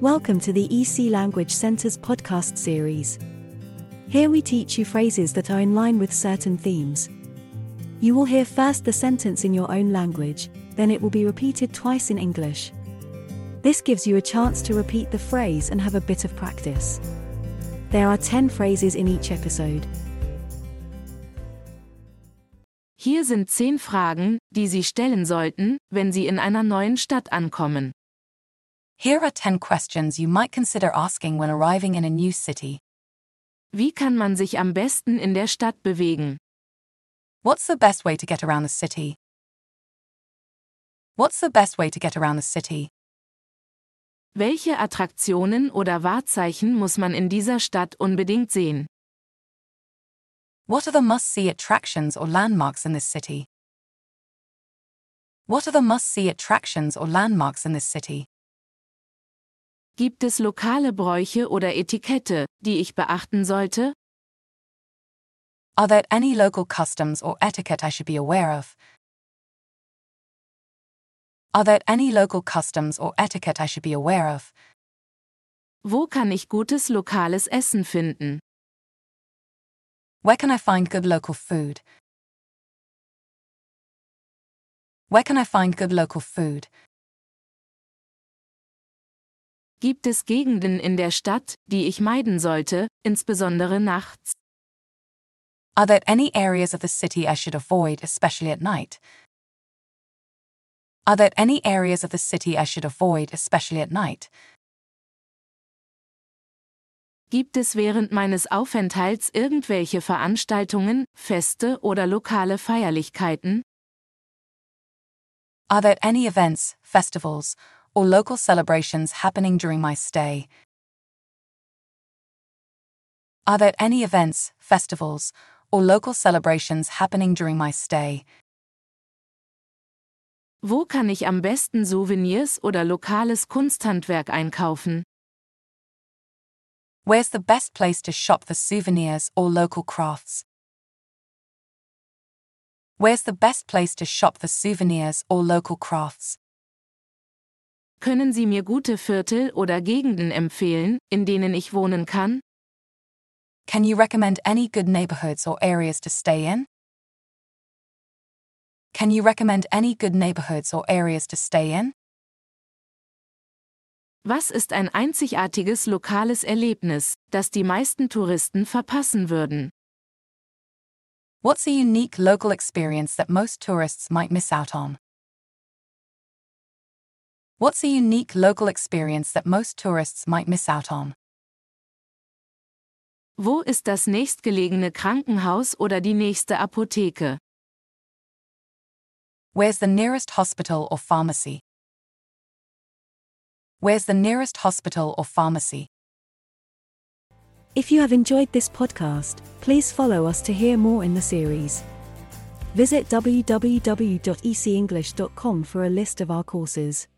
Welcome to the EC Language Center's podcast series. Here we teach you phrases that are in line with certain themes. You will hear first the sentence in your own language, then it will be repeated twice in English. This gives you a chance to repeat the phrase and have a bit of practice. There are 10 phrases in each episode. Hier sind zehn Fragen, die Sie stellen sollten, wenn Sie in einer neuen Stadt ankommen. Here are 10 questions you might consider asking when arriving in a new city. Wie kann man sich am besten in der Stadt bewegen? What's the best way to get around the city? What's the best way to get around the city? Welche Attraktionen oder Wahrzeichen muss man in dieser Stadt unbedingt sehen? What are the must see attractions or landmarks in this city? What are the must see attractions or landmarks in this city? Gibt es lokale Bräuche oder Etikette, die ich beachten sollte? Are there any local customs or etiquette I should be aware of? Are there any local customs or etiquette I should be aware of? Wo kann ich gutes lokales Essen finden? Where can I find good local food? Where can I find good local food? Gibt es Gegenden in der Stadt, die ich meiden sollte, insbesondere nachts? Are there any areas of the city I should avoid, especially at night? Are there any areas of the city I should avoid, especially at night? Gibt es während meines Aufenthalts irgendwelche Veranstaltungen, Feste oder lokale Feierlichkeiten? Are there any events, festivals, or local celebrations happening during my stay? Are there any events, festivals, or local celebrations happening during my stay? Wo kann ich am besten Souvenirs oder lokales Kunsthandwerk einkaufen? Where's the best place to shop for souvenirs or local crafts? Where's the best place to shop for souvenirs or local crafts? Können Sie mir gute Viertel oder Gegenden empfehlen, in denen ich wohnen kann? Can you recommend any good neighborhoods or areas to stay in? Can you recommend any good neighborhoods or areas to stay in? Was ist ein einzigartiges lokales Erlebnis, das die meisten Touristen verpassen würden? What's a unique local experience that most tourists might miss out on? What's a unique local experience that most tourists might miss out on? Wo ist das nächstgelegene Krankenhaus oder die nächste Apotheke? Where's the nearest hospital or pharmacy? Where's the nearest hospital or pharmacy? If you have enjoyed this podcast, please follow us to hear more in the series. Visit www.ecenglish.com for a list of our courses.